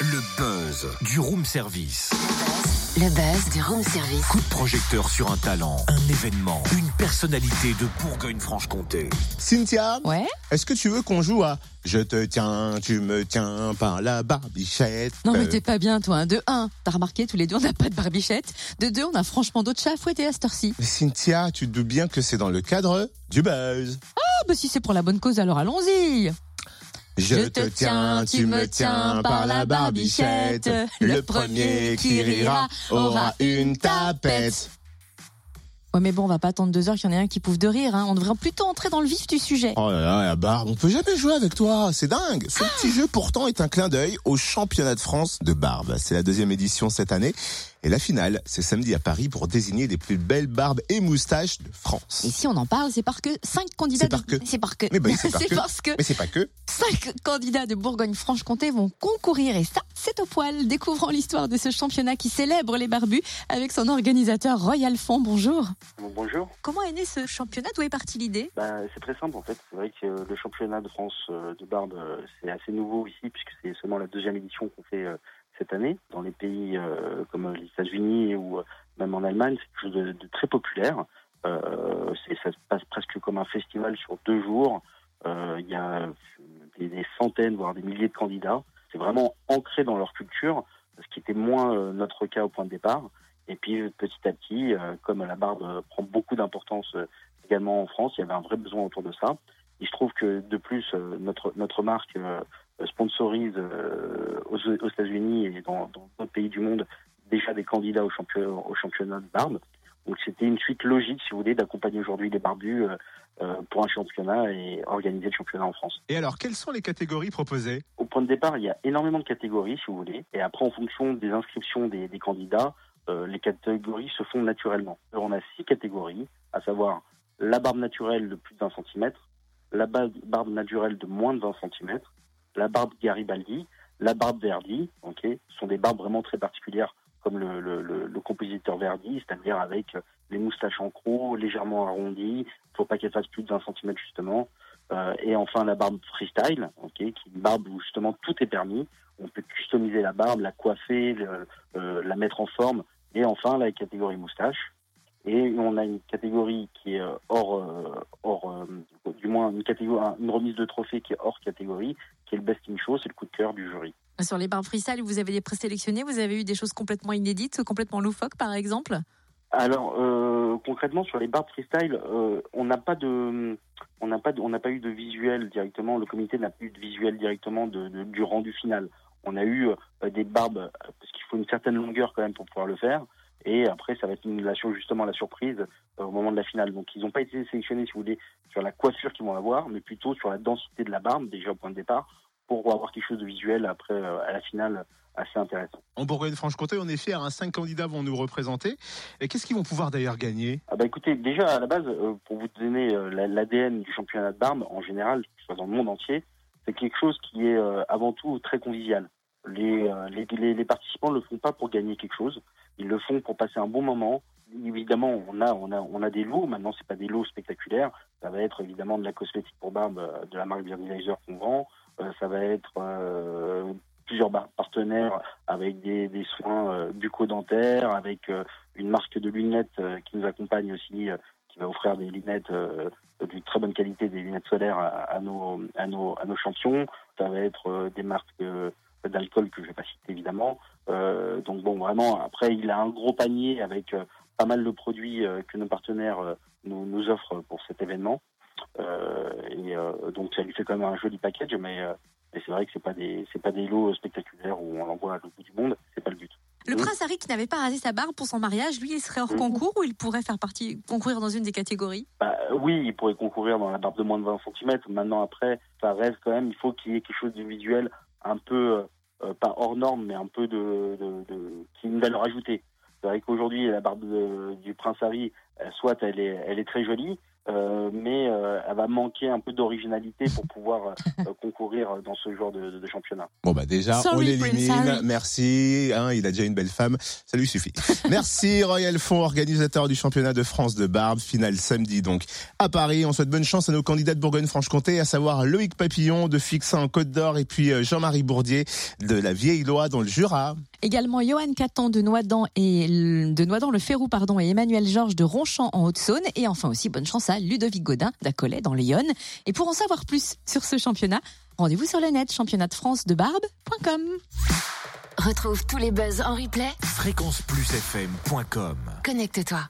Le buzz du room service. Le buzz du room service. Coup de projecteur sur un talent, un événement, une personnalité de Bourgogne-Franche-Comté. Cynthia, Ouais est-ce que tu veux qu'on joue à Je te tiens, tu me tiens par la barbichette? Non mais t'es pas bien toi. hein. De 1, t'as remarqué tous les deux on n'a pas de barbichette. De 2, on a franchement d'autres chats à fouetter à cette heure-ci. mais Cynthia, tu te doutes bien que c'est dans le cadre du buzz. Ah bah si c'est pour la bonne cause alors allons-y. Je te tiens, tu me tiens par la barbichette. Le premier qui rira aura une tapette. Ouais mais bon on va pas attendre deux heures qu'il y en ait un qui pouffe de rire. Hein. On devrait plutôt entrer dans le vif du sujet. Oh là là, la barbe, on peut jamais jouer avec toi, c'est dingue. Ce petit jeu pourtant est un clin d'œil au championnat de France de barbe. C'est la deuxième édition cette année et la finale, c'est samedi à Paris pour désigner les plus belles barbes et moustaches de France. Et si on en parle, c'est parce que cinq candidats. C'est par de- que. C'est parce que. Mais bah c'est parce que Mais c'est pas que. cinq candidats de Bourgogne-Franche-Comté vont concourir et ça, c'est au poil. Découvrons l'histoire de ce championnat qui célèbre les barbus avec son organisateur Royal Fond. Bonjour. Bon, Bonjour. Comment est né ce championnat? D'où est partie l'idée? Bah, c'est très simple en fait. C'est vrai que le championnat de France euh, de barbe, euh, c'est assez nouveau ici puisque c'est seulement la deuxième édition qu'on fait euh, cette année. Dans les pays euh, comme les États-Unis ou euh, même en Allemagne, c'est quelque chose de, très populaire. Euh, ça se passe presque comme un festival sur deux jours. Il y a des, centaines, voire des milliers de candidats. C'est vraiment ancré dans leur culture, ce qui était moins notre cas au point de départ. Et puis petit à petit, comme la barbe prend beaucoup d'importance également en France, il y avait un vrai besoin autour de ça. Il se trouve que de plus, notre, notre marque sponsorise euh, aux, aux États-Unis et dans d'autres pays du monde déjà des candidats au, champion, au championnat de barbe. Donc c'était une suite logique, si vous voulez, d'accompagner aujourd'hui les barbus euh, euh, pour un championnat et organiser le championnat en France. Et alors, quelles sont les catégories proposées? Au point de départ, il y a énormément de catégories, si vous voulez. Et après, en fonction des inscriptions des, des candidats, euh, les catégories se font naturellement. Alors, on a six catégories, à savoir la barbe naturelle de plus d'un centimètre, la ba- barbe naturelle de moins de 20 centimètres, la barbe Garibaldi, la barbe Verdi. Ok, sont des barbes vraiment très particulières, comme le, compositeur Verdi, c'est-à-dire avec les moustaches en croc, légèrement arrondies. Faut pas qu'elles fassent plus de 20 centimètres justement. Euh, et enfin la barbe freestyle, ok, qui est une barbe où justement tout est permis. On peut customiser la barbe, la coiffer, euh, la mettre en forme. Et enfin la catégorie moustache. Et on a une catégorie qui est euh, hors, moins une catégorie, une remise de trophée qui est hors catégorie, qui est le best in show, c'est le coup de cœur du jury. Sur les barbes freestyle, vous avez des présélectionnés, vous avez eu des choses complètement inédites, complètement loufoques par exemple? Alors euh, concrètement sur les barbes freestyle, euh, on n'a pas de, on n'a pas, de- on n'a pas eu de visuel directement. Le comité n'a pas eu de visuel directement de, de- du rendu final. On a eu euh, des barbes parce qu'il faut une certaine longueur quand même pour pouvoir le faire. Et après, ça va être une la justement la surprise euh, au moment de la finale. Donc, ils n'ont pas été sélectionnés, si vous voulez, sur la coiffure qu'ils vont avoir, mais plutôt sur la densité de la barbe déjà au point de départ, pour avoir quelque chose de visuel après euh, à la finale assez intéressant. En Bourgogne-Franche-Comté, on est fiers, hein, cinq candidats vont nous représenter. Et qu'est-ce qu'ils vont pouvoir d'ailleurs gagner? Ah bah écoutez, déjà à la base, euh, pour vous donner la- l'ADN du championnat de barbe en général, dans le monde entier, c'est quelque chose qui est avant tout très convivial. Les, euh, les, les, les participants ne le font pas pour gagner quelque chose, ils le font pour passer un bon moment. Évidemment, on a, on a, on a des lots. Maintenant, c'est pas des lots spectaculaires. Ça va être évidemment de la cosmétique pour barbe euh, de la marque Beardizer qu'on vend. Euh, ça va être euh, plusieurs partenaires avec des, des soins euh, bucco-dentaires, avec euh, une marque de lunettes qui nous accompagne aussi, qui va offrir des lunettes de très bonne qualité, des lunettes solaires à, à nos, à, nos, à nos champions. Ça va être des marques d'alcool que je vais pas citer évidemment. Euh, donc bon, vraiment, après, il a un gros panier avec euh, pas mal de produits euh, que nos partenaires nous, nous offrent pour cet événement. Et donc ça lui fait quand même un joli package, mais, mais c'est vrai que c'est pas des c'est pas des lots spectaculaires où on l'envoie à l'autre bout du monde. C'est pas le but. Le Oui. prince Harry qui n'avait pas rasé sa barbe pour son mariage, lui, il serait hors Mhm. concours ou il pourrait faire partie, concourir dans une des catégories? Bah, oui, il pourrait concourir dans la barbe de moins de 20 cm. Maintenant, après, ça reste quand même, il faut qu'il y ait quelque chose de visuel un peu, euh, pas hors norme, mais un peu de, de, de qui a une valeur ajoutée. C'est vrai qu'aujourd'hui, la barbe du prince Harry, euh, soit elle est, elle est très jolie, euh, mais euh, elle va manquer un peu d'originalité pour pouvoir euh, concourir dans ce genre de, de championnat. Bon bah déjà, Sorry, on l'élimine. Merci. Hein, il a déjà une belle femme, ça lui suffit. Merci Royal Fond, organisateur du championnat de France de Barbe, finale samedi donc à Paris. On souhaite bonne chance à nos candidats de Bourgogne-Franche-Comté, à savoir Loïc Papillon de Fixin en Côte d'Or et puis euh, Jean-Marie Bourdier de la Vieille Loire dans le Jura. Également Johan Caton de Noidans et de Noidans le Férou pardon et Emmanuel Georges de Ronchamp en Haute-Saône et enfin aussi bonne chance à Ludovic Godin d'Acollet dans l'Yonne. Et pour en savoir plus sur ce championnat, rendez-vous sur le net championnat de France de barbe.com. Retrouve tous les buzz en replay. Fréquenceplusfm.com Connecte-toi.